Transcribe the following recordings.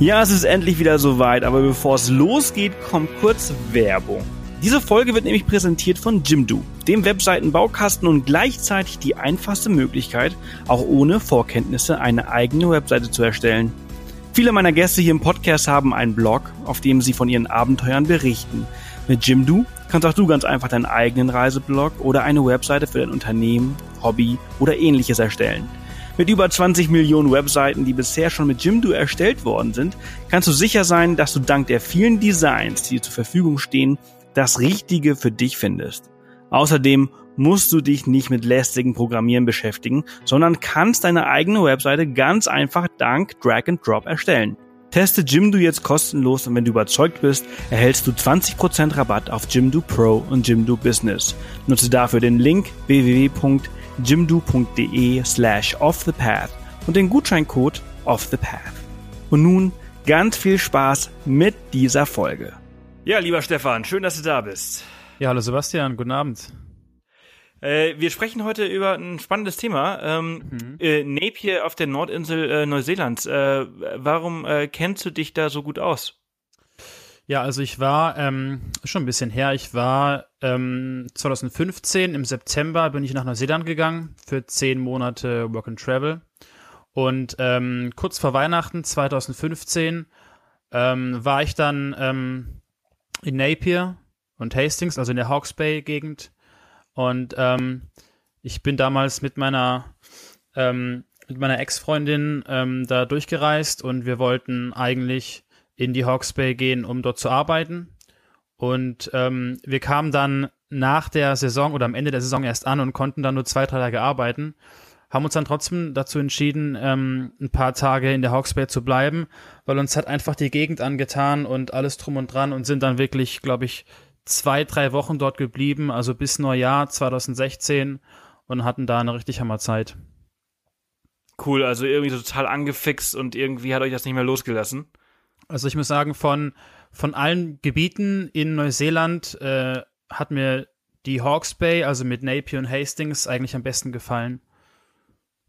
Ja, es ist endlich wieder soweit, aber bevor es losgeht, kommt kurz Werbung. Diese Folge wird nämlich präsentiert von Jimdo, dem Webseitenbaukasten und gleichzeitig die einfachste Möglichkeit, auch ohne Vorkenntnisse eine eigene Webseite zu erstellen. Viele meiner Gäste hier im Podcast haben einen Blog, auf dem sie von ihren Abenteuern berichten. Mit Jimdo kannst auch du ganz einfach deinen eigenen Reiseblog oder eine Webseite für dein Unternehmen, Hobby oder ähnliches erstellen. Mit über 20 Millionen Webseiten, die bisher schon mit Jimdo erstellt worden sind, kannst du sicher sein, dass du dank der vielen Designs, die dir zur Verfügung stehen, das Richtige für dich findest. Außerdem musst du dich nicht mit lästigen Programmieren beschäftigen, sondern kannst deine eigene Webseite ganz einfach dank Drag and Drop erstellen. Teste Jimdo jetzt kostenlos und wenn du überzeugt bist, erhältst du 20% Rabatt auf Jimdo Pro und Jimdo Business. Nutze dafür den Link www jimdo.de slash offthepath und den Gutscheincode offthepath. Und nun ganz viel Spaß mit dieser Folge. Ja, lieber Stefan, schön, dass du da bist. Ja, hallo Sebastian, guten Abend. Äh, wir sprechen heute über ein spannendes Thema. Ähm, mhm. äh, Napier auf der Nordinsel äh, Neuseelands. Äh, warum äh, kennst du dich da so gut aus? Ja, also ich war ähm, schon ein bisschen her. Ich war ähm, 2015 im September bin ich nach Neuseeland gegangen für zehn Monate Work and Travel. Und ähm, kurz vor Weihnachten 2015 ähm, war ich dann ähm, in Napier und Hastings, also in der Hawke's Bay Gegend. Und ähm, ich bin damals mit meiner ähm, mit meiner Ex-Freundin ähm, da durchgereist und wir wollten eigentlich in die Hawks Bay gehen, um dort zu arbeiten. Und ähm, wir kamen dann nach der Saison oder am Ende der Saison erst an und konnten dann nur zwei, drei Tage arbeiten. Haben uns dann trotzdem dazu entschieden, ähm, ein paar Tage in der Hawks Bay zu bleiben, weil uns hat einfach die Gegend angetan und alles drum und dran und sind dann wirklich, glaube ich, zwei, drei Wochen dort geblieben, also bis Neujahr 2016 und hatten da eine richtig Hammerzeit. Cool, also irgendwie total angefixt und irgendwie hat euch das nicht mehr losgelassen. Also ich muss sagen, von, von allen Gebieten in Neuseeland äh, hat mir die Hawke's Bay, also mit Napier und Hastings, eigentlich am besten gefallen.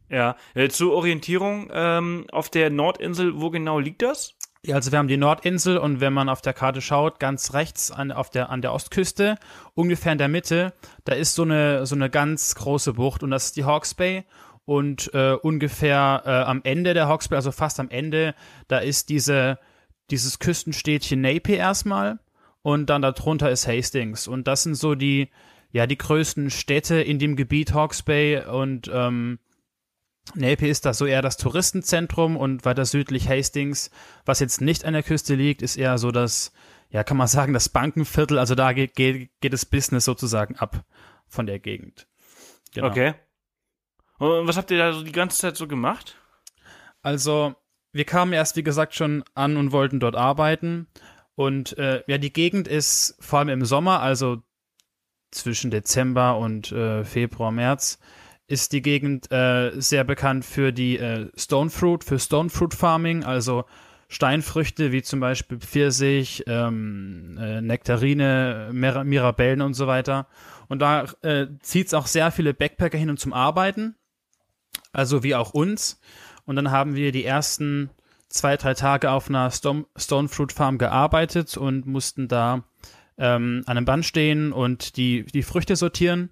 Ja, äh, zur Orientierung ähm, auf der Nordinsel, wo genau liegt das? Ja, also wir haben die Nordinsel und wenn man auf der Karte schaut, ganz rechts an, auf der, an der Ostküste, ungefähr in der Mitte, da ist so eine, so eine ganz große Bucht und das ist die Hawke's Bay und äh, ungefähr äh, am Ende der Hawke's Bay, also fast am Ende, da ist diese, dieses Küstenstädtchen Napier erstmal und dann darunter ist Hastings. Und das sind so die, ja, die größten Städte in dem Gebiet Hawke's Bay und ähm, Napier ist da so eher das Touristenzentrum und weiter südlich Hastings, was jetzt nicht an der Küste liegt, ist eher so das, ja, kann man sagen, das Bankenviertel. Also da geht, geht, geht das Business sozusagen ab von der Gegend. Genau. Okay. Und was habt ihr da so die ganze Zeit so gemacht? Also, wir kamen erst, wie gesagt, schon an und wollten dort arbeiten. Und äh, ja, die Gegend ist vor allem im Sommer, also zwischen Dezember und äh, Februar, März, ist die Gegend äh, sehr bekannt für die äh, Stone Fruit, für Stone Fruit Farming, also Steinfrüchte wie zum Beispiel Pfirsich, ähm, äh, Nektarine, Mir Mirabellen und so weiter. Und da äh, zieht es auch sehr viele Backpacker hin und zum Arbeiten, also wie auch uns. Und dann haben wir die ersten zwei, drei Tage auf einer Stone, Fruit Farm gearbeitet und mussten da ähm, an einem Band stehen und die, die Früchte sortieren.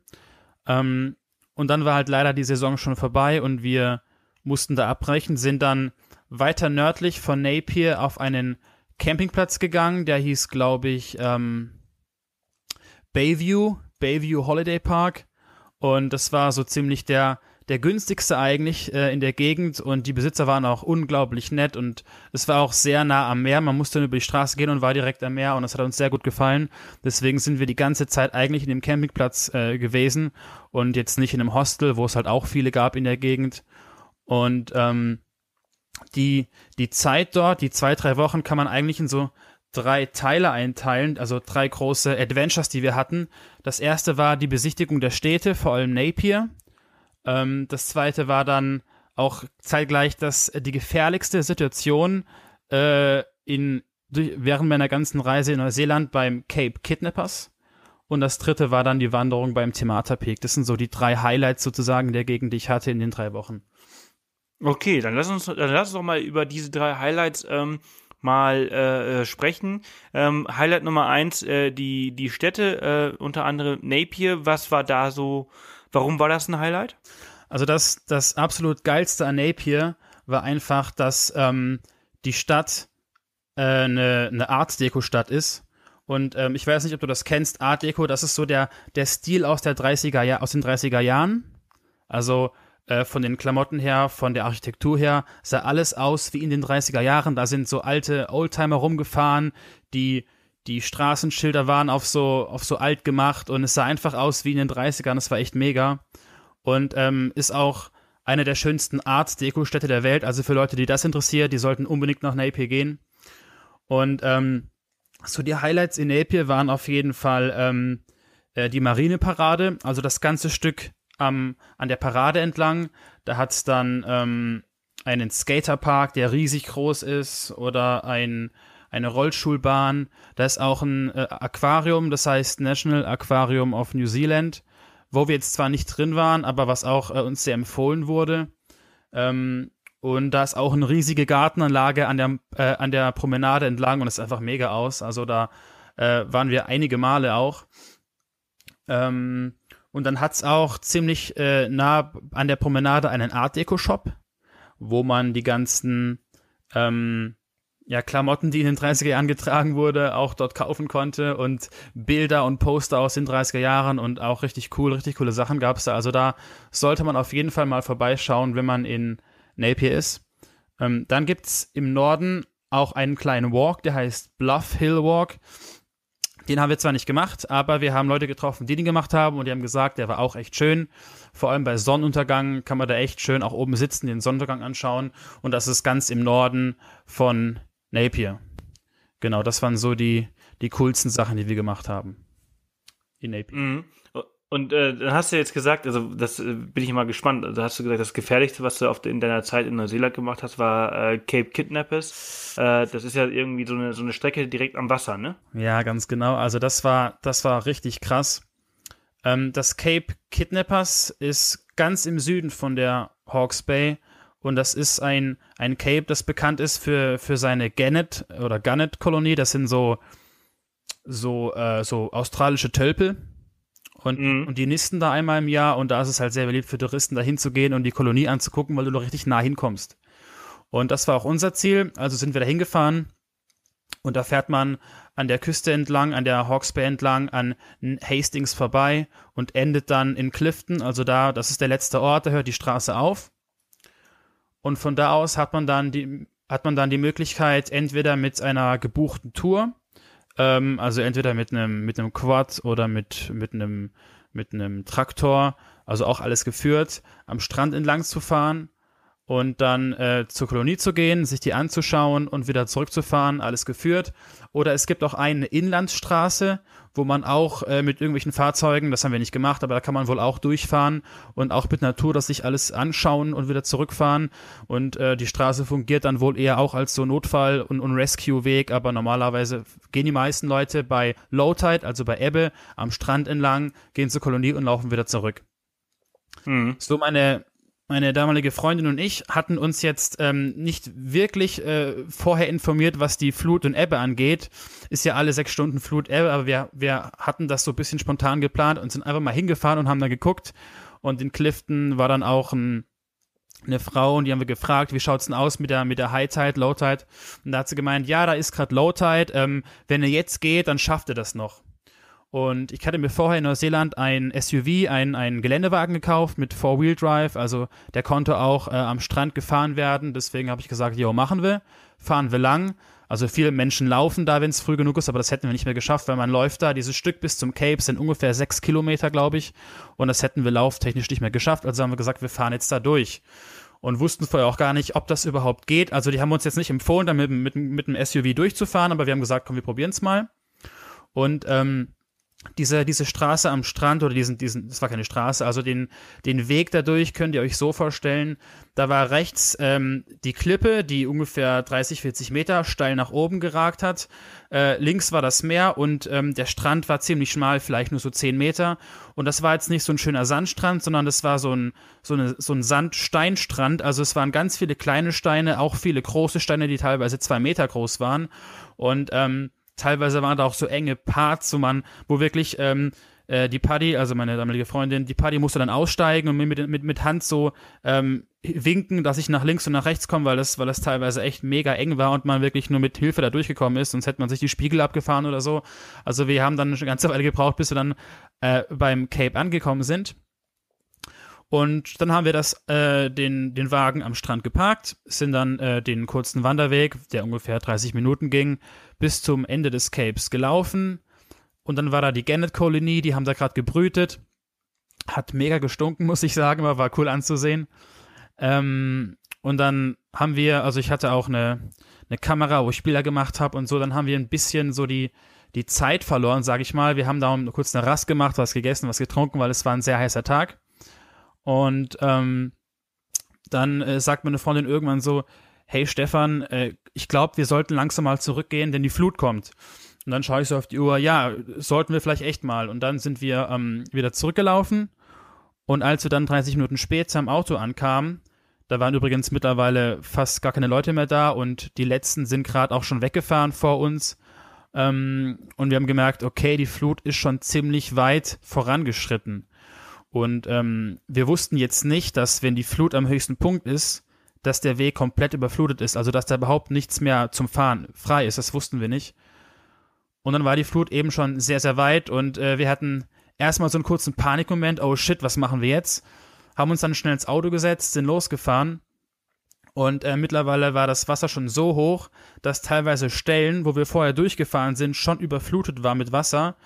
Ähm, und dann war halt leider die Saison schon vorbei und wir mussten da abbrechen, sind dann weiter nördlich von Napier auf einen Campingplatz gegangen, der hieß, glaube ich, ähm, Bayview, Bayview Holiday Park. Und das war so ziemlich der der günstigste eigentlich äh, in der Gegend und die Besitzer waren auch unglaublich nett und es war auch sehr nah am Meer. Man musste nur über die Straße gehen und war direkt am Meer und das hat uns sehr gut gefallen. Deswegen sind wir die ganze Zeit eigentlich in dem Campingplatz äh, gewesen und jetzt nicht in einem Hostel, wo es halt auch viele gab in der Gegend. Und ähm, die, die Zeit dort, die zwei, drei Wochen, kann man eigentlich in so drei Teile einteilen, also drei große Adventures, die wir hatten. Das erste war die Besichtigung der Städte, vor allem Napier. Ähm, das zweite war dann auch zeitgleich das, äh, die gefährlichste Situation äh, in, durch, während meiner ganzen Reise in Neuseeland beim Cape Kidnappers. Und das dritte war dann die Wanderung beim Temata Peak. Das sind so die drei Highlights sozusagen der Gegend, die ich hatte in den drei Wochen. Okay, dann lass uns, dann lass uns doch mal über diese drei Highlights ähm, mal äh, sprechen. Ähm, Highlight Nummer eins, äh, die, die Städte, äh, unter anderem Napier. Was war da so, warum war das ein Highlight? Also das, das absolut geilste an Napier war einfach, dass ähm, die Stadt äh, eine, eine Art Deko-Stadt ist. Und ähm, ich weiß nicht, ob du das kennst, Art Deco, das ist so der, der Stil aus, der 30er Jahr, aus den 30er Jahren. Also äh, von den Klamotten her, von der Architektur her, sah alles aus wie in den 30er Jahren. Da sind so alte Oldtimer rumgefahren, die, die Straßenschilder waren auf so, auf so alt gemacht und es sah einfach aus wie in den 30ern. Es war echt mega. Und ähm, ist auch eine der schönsten Art-Deko-Städte der Welt. Also für Leute, die das interessiert, die sollten unbedingt nach Napier gehen. Und ähm, so die Highlights in Napier waren auf jeden Fall ähm, äh, die Marineparade, also das ganze Stück am, an der Parade entlang. Da hat es dann ähm, einen Skaterpark, der riesig groß ist, oder ein, eine Rollschulbahn. Da ist auch ein äh, Aquarium, das heißt National Aquarium of New Zealand, wo wir jetzt zwar nicht drin waren, aber was auch äh, uns sehr empfohlen wurde. Ähm, und da ist auch eine riesige Gartenanlage an der, äh, an der Promenade entlang und es ist einfach mega aus. Also da äh, waren wir einige Male auch. Ähm, und dann hat es auch ziemlich äh, nah an der Promenade einen Art Deco-Shop, wo man die ganzen ähm, ja, Klamotten, die in den 30er Jahren getragen wurde, auch dort kaufen konnte und Bilder und Poster aus den 30er Jahren und auch richtig cool, richtig coole Sachen gab es da. Also da sollte man auf jeden Fall mal vorbeischauen, wenn man in Napier ist. Ähm, dann gibt's im Norden auch einen kleinen Walk, der heißt Bluff Hill Walk. Den haben wir zwar nicht gemacht, aber wir haben Leute getroffen, die den gemacht haben und die haben gesagt, der war auch echt schön. Vor allem bei Sonnenuntergang kann man da echt schön auch oben sitzen, den Sonnenuntergang anschauen. Und das ist ganz im Norden von Napier. Genau, das waren so die, die coolsten Sachen, die wir gemacht haben. In Napier. Mhm. Und äh, dann hast du jetzt gesagt, also das äh, bin ich mal gespannt. Da hast du gesagt, das Gefährlichste, was du auf, in deiner Zeit in Neuseeland gemacht hast, war äh, Cape Kidnappers. Äh, das ist ja irgendwie so eine, so eine Strecke direkt am Wasser, ne? Ja, ganz genau. Also das war, das war richtig krass. Ähm, das Cape Kidnappers ist ganz im Süden von der Hawke's Bay und das ist ein, ein Cape, das bekannt ist für, für seine Gannet oder Gunnet-Kolonie. Das sind so, so, äh, so australische Tölpel und, mhm. und die nisten da einmal im Jahr und da ist es halt sehr beliebt für Touristen, da hinzugehen und die Kolonie anzugucken, weil du noch richtig nah hinkommst. Und das war auch unser Ziel, also sind wir da hingefahren und da fährt man an der Küste entlang, an der Hawke's Bay entlang, an Hastings vorbei und endet dann in Clifton, also da, das ist der letzte Ort, da hört die Straße auf. Und von da aus hat man dann die, hat man dann die Möglichkeit, entweder mit einer gebuchten Tour ähm, also entweder mit einem mit einem Quad oder mit mit einem mit einem Traktor, also auch alles geführt, am Strand entlang zu fahren und dann äh, zur Kolonie zu gehen, sich die anzuschauen und wieder zurückzufahren, alles geführt. Oder es gibt auch eine Inlandsstraße, wo man auch äh, mit irgendwelchen Fahrzeugen, das haben wir nicht gemacht, aber da kann man wohl auch durchfahren und auch mit Natur das sich alles anschauen und wieder zurückfahren. Und äh, die Straße fungiert dann wohl eher auch als so Notfall- und, und Rescue-Weg, aber normalerweise gehen die meisten Leute bei Low Tide, also bei Ebbe, am Strand entlang, gehen zur Kolonie und laufen wieder zurück. Mhm. So meine meine damalige Freundin und ich hatten uns jetzt ähm, nicht wirklich äh, vorher informiert, was die Flut und Ebbe angeht. Ist ja alle sechs Stunden Flut, Ebbe, aber wir, wir hatten das so ein bisschen spontan geplant und sind einfach mal hingefahren und haben da geguckt. Und in Clifton war dann auch ein, eine Frau und die haben wir gefragt, wie schaut's denn aus mit der, mit der High Tide, Low Tide? Und da hat sie gemeint, ja, da ist gerade Low Tide, ähm, wenn er jetzt geht, dann schafft er das noch. Und ich hatte mir vorher in Neuseeland ein SUV, ein, ein Geländewagen gekauft mit Four-Wheel-Drive. Also der konnte auch äh, am Strand gefahren werden. Deswegen habe ich gesagt, jo, machen wir. Fahren wir lang. Also viele Menschen laufen da, wenn es früh genug ist, aber das hätten wir nicht mehr geschafft, weil man läuft da. Dieses Stück bis zum Cape sind ungefähr sechs Kilometer, glaube ich. Und das hätten wir lauftechnisch nicht mehr geschafft. Also haben wir gesagt, wir fahren jetzt da durch. Und wussten vorher auch gar nicht, ob das überhaupt geht. Also die haben uns jetzt nicht empfohlen, da mit, mit, mit dem SUV durchzufahren, aber wir haben gesagt, komm, wir probieren es mal. Und ähm, diese, diese Straße am Strand oder diesen, diesen, das war keine Straße, also den, den Weg dadurch könnt ihr euch so vorstellen. Da war rechts ähm, die Klippe, die ungefähr 30, 40 Meter steil nach oben geragt hat. Äh, links war das Meer und ähm, der Strand war ziemlich schmal, vielleicht nur so 10 Meter. Und das war jetzt nicht so ein schöner Sandstrand, sondern das war so ein, so so ein Sandsteinstrand. Also es waren ganz viele kleine Steine, auch viele große Steine, die teilweise zwei Meter groß waren. Und ähm, teilweise waren da auch so enge Parts, wo man, wo wirklich ähm, äh, die Paddy, also meine damalige Freundin, die Paddy musste dann aussteigen und mir mit, mit, mit Hand so ähm, winken, dass ich nach links und nach rechts komme, weil das, weil das teilweise echt mega eng war und man wirklich nur mit Hilfe da durchgekommen ist, sonst hätte man sich die Spiegel abgefahren oder so. Also wir haben dann eine ganze Weile gebraucht, bis wir dann äh, beim Cape angekommen sind. Und dann haben wir das, äh, den, den Wagen am Strand geparkt, sind dann äh, den kurzen Wanderweg, der ungefähr 30 Minuten ging, bis zum Ende des Capes gelaufen. Und dann war da die Gannet-Kolonie, die haben da gerade gebrütet. Hat mega gestunken, muss ich sagen, aber war cool anzusehen. Ähm, und dann haben wir, also ich hatte auch eine, eine Kamera, wo ich Bilder gemacht habe und so, dann haben wir ein bisschen so die, die Zeit verloren, sage ich mal. Wir haben da kurz eine Rast gemacht, was gegessen, was getrunken, weil es war ein sehr heißer Tag. Und ähm, dann äh, sagt meine Freundin irgendwann so, hey Stefan, äh, ich glaube, wir sollten langsam mal zurückgehen, denn die Flut kommt. Und dann schaue ich so auf die Uhr, ja, sollten wir vielleicht echt mal. Und dann sind wir ähm, wieder zurückgelaufen. Und als wir dann 30 Minuten später am Auto ankamen, da waren übrigens mittlerweile fast gar keine Leute mehr da und die letzten sind gerade auch schon weggefahren vor uns. Ähm, und wir haben gemerkt, okay, die Flut ist schon ziemlich weit vorangeschritten. Und ähm, wir wussten jetzt nicht, dass wenn die Flut am höchsten Punkt ist, dass der Weg komplett überflutet ist, also dass da überhaupt nichts mehr zum Fahren frei ist. Das wussten wir nicht. Und dann war die Flut eben schon sehr, sehr weit und äh, wir hatten erstmal so einen kurzen Panikmoment, oh shit, was machen wir jetzt? Haben uns dann schnell ins Auto gesetzt, sind losgefahren und äh, mittlerweile war das Wasser schon so hoch, dass teilweise Stellen, wo wir vorher durchgefahren sind, schon überflutet war mit Wasser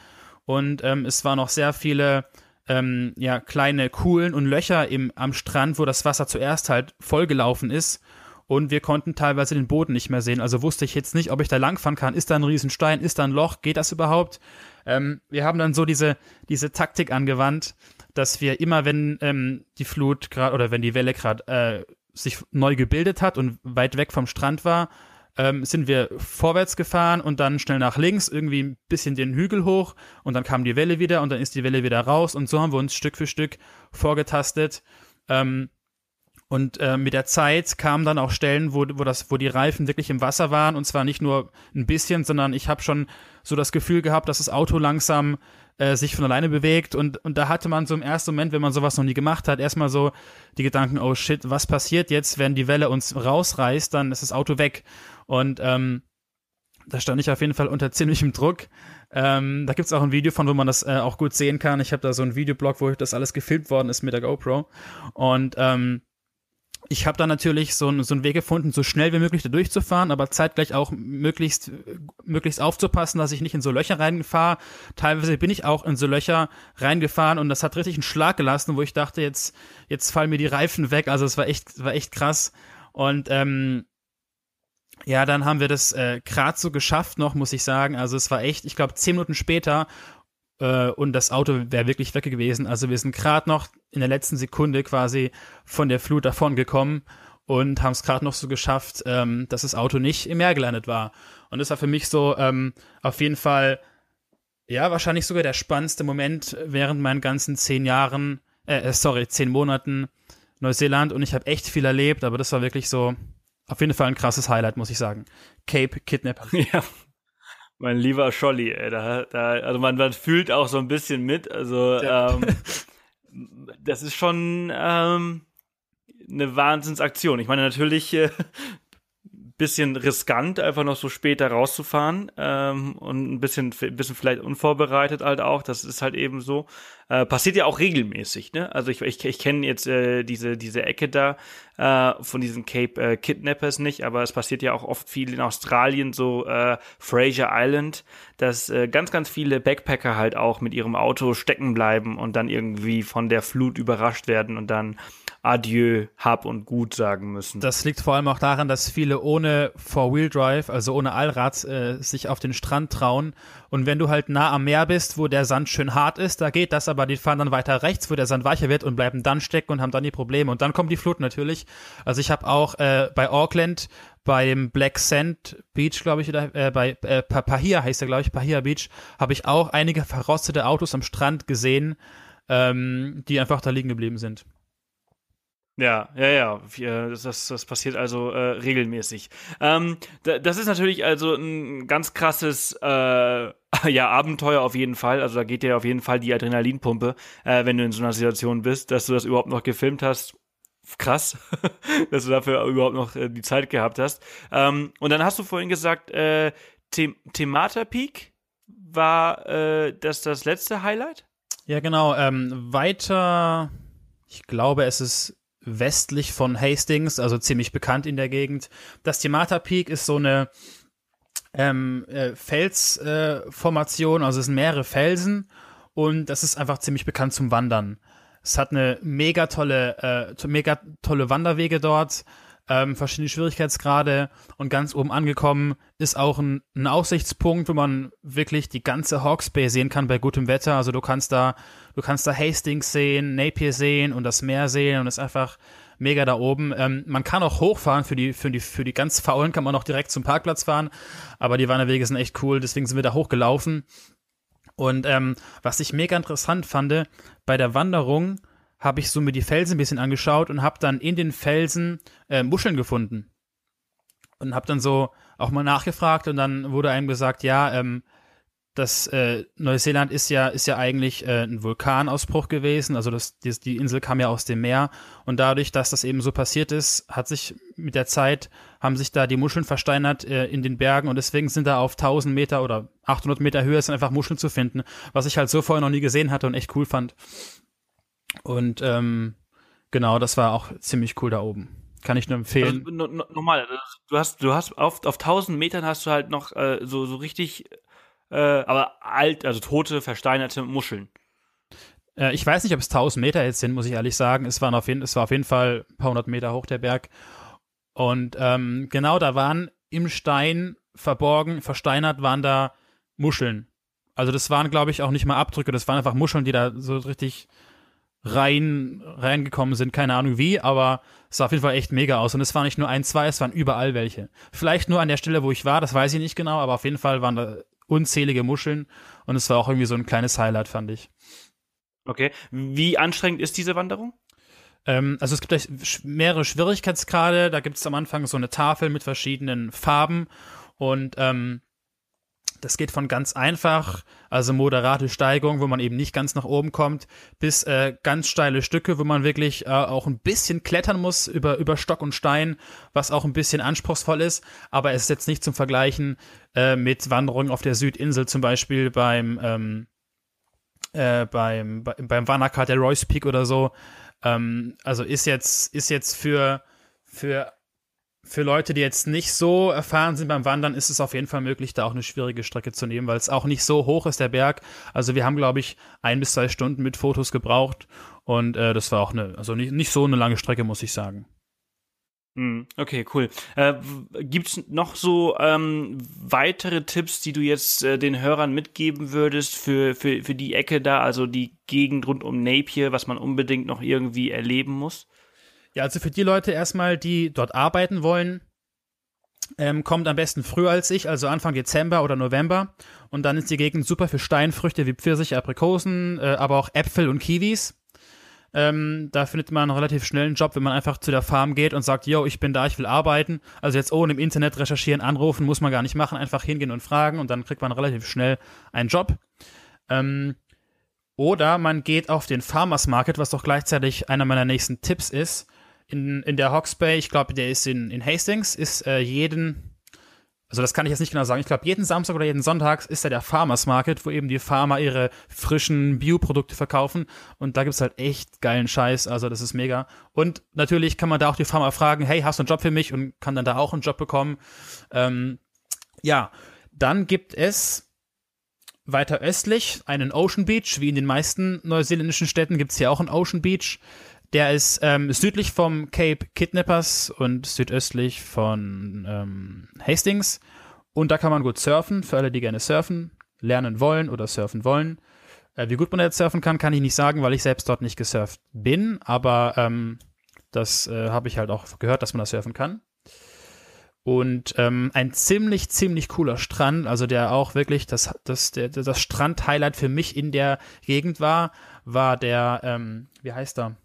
und ähm, es waren noch sehr viele ähm, ja, kleine Kuhlen und Löcher im, am Strand, wo das Wasser zuerst halt vollgelaufen ist. Und wir konnten teilweise den Boden nicht mehr sehen. Also wusste ich jetzt nicht, ob ich da langfahren kann. Ist da ein Riesenstein? Ist da ein Loch? Geht das überhaupt? Ähm, wir haben dann so diese, diese Taktik angewandt, dass wir immer, wenn ähm, die Flut gerade oder wenn die Welle gerade äh, sich neu gebildet hat und weit weg vom Strand war, ähm, sind wir vorwärts gefahren und dann schnell nach links, irgendwie ein bisschen den Hügel hoch und dann kam die Welle wieder und dann ist die Welle wieder raus und so haben wir uns Stück für Stück vorgetastet. Ähm, und äh, mit der Zeit kamen dann auch Stellen, wo, wo, das, wo die Reifen wirklich im Wasser waren und zwar nicht nur ein bisschen, sondern ich habe schon so das Gefühl gehabt, dass das Auto langsam äh, sich von alleine bewegt und, und da hatte man so im ersten Moment, wenn man sowas noch nie gemacht hat, erstmal so die Gedanken, oh shit, was passiert jetzt, wenn die Welle uns rausreißt, dann ist das Auto weg. Und ähm, da stand ich auf jeden Fall unter ziemlichem Druck. Ähm, da gibt's auch ein Video von, wo man das äh, auch gut sehen kann. Ich habe da so ein Videoblog, wo das alles gefilmt worden ist mit der GoPro. Und ähm, ich habe da natürlich so, ein, so einen Weg gefunden, so schnell wie möglich da durchzufahren, aber zeitgleich auch möglichst, möglichst aufzupassen, dass ich nicht in so Löcher reinfahre. Teilweise bin ich auch in so Löcher reingefahren und das hat richtig einen Schlag gelassen, wo ich dachte, jetzt, jetzt fallen mir die Reifen weg. Also es war echt, war echt krass. Und ähm, ja, dann haben wir das äh, gerade so geschafft noch, muss ich sagen. Also es war echt, ich glaube, zehn Minuten später äh, und das Auto wäre wirklich weg gewesen. Also wir sind gerade noch in der letzten Sekunde quasi von der Flut davon gekommen und haben es gerade noch so geschafft, ähm, dass das Auto nicht im Meer gelandet war. Und das war für mich so ähm, auf jeden Fall, ja, wahrscheinlich sogar der spannendste Moment während meinen ganzen zehn Jahren, äh, äh sorry, zehn Monaten Neuseeland. Und ich habe echt viel erlebt, aber das war wirklich so auf jeden Fall ein krasses Highlight, muss ich sagen. Cape Kidnapper. Ja, mein lieber Scholli, ey, da, da, also man, man fühlt auch so ein bisschen mit. Also ja. ähm, das ist schon ähm, eine Wahnsinnsaktion. Ich meine, natürlich äh, bisschen riskant, einfach noch so später rauszufahren ähm, und ein bisschen, bisschen vielleicht unvorbereitet halt auch. Das ist halt eben so. Äh, passiert ja auch regelmäßig, ne? Also ich, ich, ich kenne jetzt äh, diese, diese Ecke da äh, von diesen Cape äh, Kidnappers nicht, aber es passiert ja auch oft viel in Australien, so äh, Fraser Island, dass äh, ganz, ganz viele Backpacker halt auch mit ihrem Auto stecken bleiben und dann irgendwie von der Flut überrascht werden und dann Adieu, Hab und Gut sagen müssen. Das liegt vor allem auch daran, dass viele ohne Four-Wheel-Drive, also ohne Allrad, äh, sich auf den Strand trauen. Und wenn du halt nah am Meer bist, wo der Sand schön hart ist, da geht das, aber die fahren dann weiter rechts, wo der Sand weicher wird und bleiben dann stecken und haben dann die Probleme. Und dann kommt die Flut natürlich. Also ich habe auch äh, bei Auckland beim Black Sand Beach, glaube ich, oder äh, bei äh, Pahia heißt er, glaube ich, Pahia Beach, habe ich auch einige verrostete Autos am Strand gesehen, ähm, die einfach da liegen geblieben sind. Ja, ja, ja. Das, das passiert also äh, regelmäßig. Ähm, das ist natürlich also ein ganz krasses äh, ja, Abenteuer auf jeden Fall. Also da geht dir auf jeden Fall die Adrenalinpumpe, äh, wenn du in so einer Situation bist, dass du das überhaupt noch gefilmt hast. Krass, dass du dafür überhaupt noch äh, die Zeit gehabt hast. Ähm, und dann hast du vorhin gesagt, äh, The Themata Peak war äh, das das letzte Highlight? Ja, genau. Ähm, weiter, ich glaube, es ist westlich von Hastings, also ziemlich bekannt in der Gegend. Das Timata Peak ist so eine ähm, äh, Felsformation, äh, also es sind mehrere Felsen und das ist einfach ziemlich bekannt zum Wandern. Es hat eine mega tolle, äh, mega tolle Wanderwege dort ähm, verschiedene Schwierigkeitsgrade und ganz oben angekommen ist auch ein, ein Aussichtspunkt, wo man wirklich die ganze Hawks Bay sehen kann bei gutem Wetter. Also du kannst da, du kannst da Hastings sehen, Napier sehen und das Meer sehen und es ist einfach mega da oben. Ähm, man kann auch hochfahren, für die, für die, für die ganz Faulen kann man auch direkt zum Parkplatz fahren, aber die Wanderwege sind echt cool, deswegen sind wir da hochgelaufen. Und ähm, was ich mega interessant fand, bei der Wanderung habe ich so mir die Felsen ein bisschen angeschaut und habe dann in den Felsen äh, Muscheln gefunden. Und habe dann so auch mal nachgefragt und dann wurde einem gesagt, ja, ähm, das äh, Neuseeland ist ja ist ja eigentlich äh, ein Vulkanausbruch gewesen, also das, die, die Insel kam ja aus dem Meer und dadurch, dass das eben so passiert ist, hat sich mit der Zeit haben sich da die Muscheln versteinert äh, in den Bergen und deswegen sind da auf 1000 Meter oder 800 Meter Höhe sind einfach Muscheln zu finden, was ich halt so vorher noch nie gesehen hatte und echt cool fand. Und ähm, genau, das war auch ziemlich cool da oben. Kann ich nur empfehlen. Also, no, no, nochmal, du hast, du hast auf, auf 1000 Metern hast du halt noch äh, so, so richtig, äh, aber alt, also tote, versteinerte Muscheln. Äh, ich weiß nicht, ob es 1000 Meter jetzt sind, muss ich ehrlich sagen. Es, waren auf jeden, es war auf jeden Fall ein paar hundert Meter hoch, der Berg. Und ähm, genau, da waren im Stein verborgen, versteinert, waren da Muscheln. Also das waren, glaube ich, auch nicht mal Abdrücke, das waren einfach Muscheln, die da so richtig rein reingekommen sind, keine Ahnung wie, aber es sah auf jeden Fall echt mega aus und es waren nicht nur ein, zwei, es waren überall welche. Vielleicht nur an der Stelle, wo ich war, das weiß ich nicht genau, aber auf jeden Fall waren da unzählige Muscheln und es war auch irgendwie so ein kleines Highlight, fand ich. Okay, wie anstrengend ist diese Wanderung? Ähm, also es gibt mehrere Schwierigkeitsgrade, da gibt es am Anfang so eine Tafel mit verschiedenen Farben und ähm, das geht von ganz einfach, also moderate Steigung, wo man eben nicht ganz nach oben kommt, bis äh, ganz steile Stücke, wo man wirklich äh, auch ein bisschen klettern muss über, über Stock und Stein, was auch ein bisschen anspruchsvoll ist. Aber es ist jetzt nicht zum Vergleichen äh, mit Wanderungen auf der Südinsel, zum Beispiel beim, ähm, äh, beim, beim Wanaka der Royce Peak oder so. Ähm, also ist jetzt, ist jetzt für, für für Leute, die jetzt nicht so erfahren sind beim Wandern, ist es auf jeden Fall möglich, da auch eine schwierige Strecke zu nehmen, weil es auch nicht so hoch ist, der Berg. Also wir haben, glaube ich, ein bis zwei Stunden mit Fotos gebraucht und äh, das war auch eine, also nicht, nicht so eine lange Strecke, muss ich sagen. Hm, okay, cool. Äh, Gibt noch so ähm, weitere Tipps, die du jetzt äh, den Hörern mitgeben würdest für, für, für die Ecke da, also die Gegend rund um Napier, was man unbedingt noch irgendwie erleben muss? Ja, also für die Leute erstmal, die dort arbeiten wollen, ähm, kommt am besten früher als ich, also Anfang Dezember oder November. Und dann ist die Gegend super für Steinfrüchte wie Pfirsiche, Aprikosen, äh, aber auch Äpfel und Kiwis. Ähm, da findet man einen relativ schnellen Job, wenn man einfach zu der Farm geht und sagt, yo, ich bin da, ich will arbeiten. Also jetzt ohne im Internet recherchieren, anrufen, muss man gar nicht machen, einfach hingehen und fragen und dann kriegt man relativ schnell einen Job. Ähm, oder man geht auf den Farmers Market, was doch gleichzeitig einer meiner nächsten Tipps ist in, in der Hawks Bay, ich glaube, der ist in, in Hastings, ist äh, jeden, also das kann ich jetzt nicht genau sagen, ich glaube, jeden Samstag oder jeden Sonntag ist da der Farmers Market, wo eben die Farmer ihre frischen Bioprodukte verkaufen und da gibt's halt echt geilen Scheiß, also das ist mega. Und natürlich kann man da auch die Farmer fragen, hey, hast du einen Job für mich und kann dann da auch einen Job bekommen. Ähm, ja, dann gibt es weiter östlich einen Ocean Beach, wie in den meisten neuseeländischen Städten gibt's hier auch einen Ocean Beach Der ist ähm, südlich vom Cape Kidnappers und südöstlich von ähm, Hastings. Und da kann man gut surfen, für alle, die gerne surfen, lernen wollen oder surfen wollen. Äh, wie gut man jetzt surfen kann, kann ich nicht sagen, weil ich selbst dort nicht gesurft bin, aber ähm, das äh, habe ich halt auch gehört, dass man das surfen kann. Und ähm, ein ziemlich, ziemlich cooler Strand, also der auch wirklich das, das, das Strand-Highlight für mich in der Gegend war, war der, ähm, wie heißt er?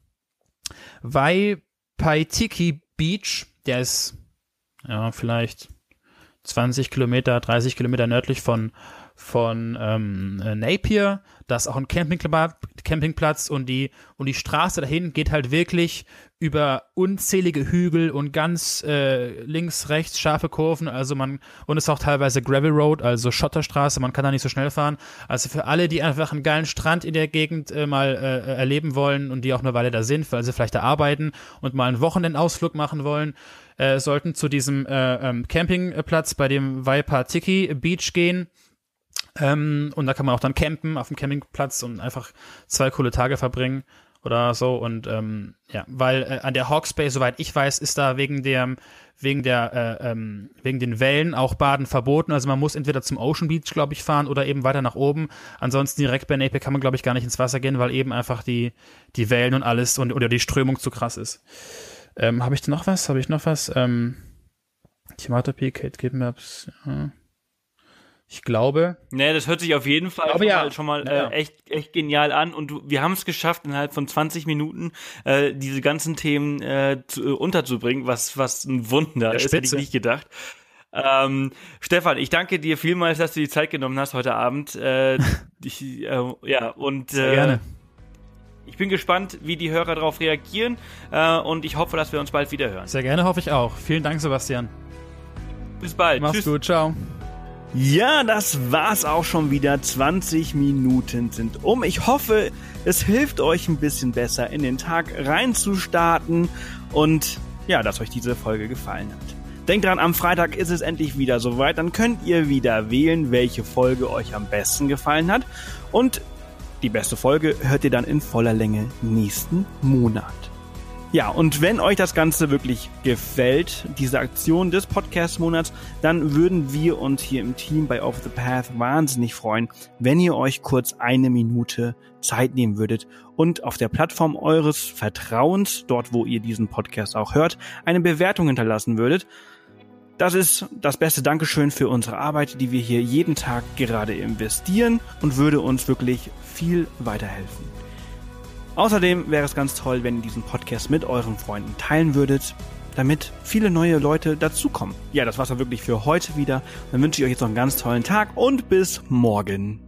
Waipaitiki Beach, der ist ja vielleicht 20 Kilometer, 30 Kilometer nördlich von von ähm, Napier. Da ist auch ein Campingplatz und die, und die Straße dahin geht halt wirklich über unzählige Hügel und ganz äh, links, rechts scharfe Kurven. Also man, und es ist auch teilweise Gravel Road, also Schotterstraße, man kann da nicht so schnell fahren. Also für alle, die einfach einen geilen Strand in der Gegend äh, mal äh, erleben wollen und die auch eine Weile da sind, weil sie vielleicht da arbeiten und mal einen Wochenendausflug machen wollen, äh, sollten zu diesem äh, ähm, Campingplatz bei dem Waipatiki Beach gehen ähm, und da kann man auch dann campen auf dem Campingplatz und einfach zwei coole Tage verbringen oder so. Und ähm, ja, weil äh, an der Hawkspace, soweit ich weiß, ist da wegen der wegen der äh, ähm, wegen den Wellen auch Baden verboten. Also man muss entweder zum Ocean Beach, glaube ich, fahren oder eben weiter nach oben. Ansonsten direkt bei Napier kann man, glaube ich, gar nicht ins Wasser gehen, weil eben einfach die die Wellen und alles und oder die Strömung zu krass ist. Ähm, Habe ich da noch was? Habe ich noch was? Ähm, Timatopie, Kate Gibb Maps. Ja. Ich glaube. Nee, das hört sich auf jeden Fall schon ja. mal, schon mal äh, echt, echt genial an. Und du, wir haben es geschafft, innerhalb von 20 Minuten äh, diese ganzen Themen äh, zu, äh, unterzubringen, was, was ein Wunder ist, hätte ich nicht gedacht. Ähm, Stefan, ich danke dir vielmals, dass du die Zeit genommen hast heute Abend. Äh, ich, äh, ja, und Sehr gerne. Ich bin gespannt, wie die Hörer darauf reagieren äh, und ich hoffe, dass wir uns bald wieder hören. Sehr gerne, hoffe ich auch. Vielen Dank, Sebastian. Bis bald. Mach's Tschüss. gut, ciao. Ja, das war's auch schon wieder. 20 Minuten sind um. Ich hoffe, es hilft euch ein bisschen besser in den Tag reinzustarten und ja, dass euch diese Folge gefallen hat. Denkt dran, am Freitag ist es endlich wieder soweit. Dann könnt ihr wieder wählen, welche Folge euch am besten gefallen hat. Und die beste Folge hört ihr dann in voller Länge nächsten Monat. Ja, und wenn euch das Ganze wirklich gefällt, diese Aktion des Podcast-Monats, dann würden wir uns hier im Team bei Off the Path wahnsinnig freuen, wenn ihr euch kurz eine Minute Zeit nehmen würdet und auf der Plattform eures Vertrauens, dort wo ihr diesen Podcast auch hört, eine Bewertung hinterlassen würdet. Das ist das beste Dankeschön für unsere Arbeit, die wir hier jeden Tag gerade investieren und würde uns wirklich viel weiterhelfen. Außerdem wäre es ganz toll, wenn ihr diesen Podcast mit euren Freunden teilen würdet, damit viele neue Leute dazukommen. Ja, das war's dann wirklich für heute wieder. Dann wünsche ich euch jetzt noch einen ganz tollen Tag und bis morgen.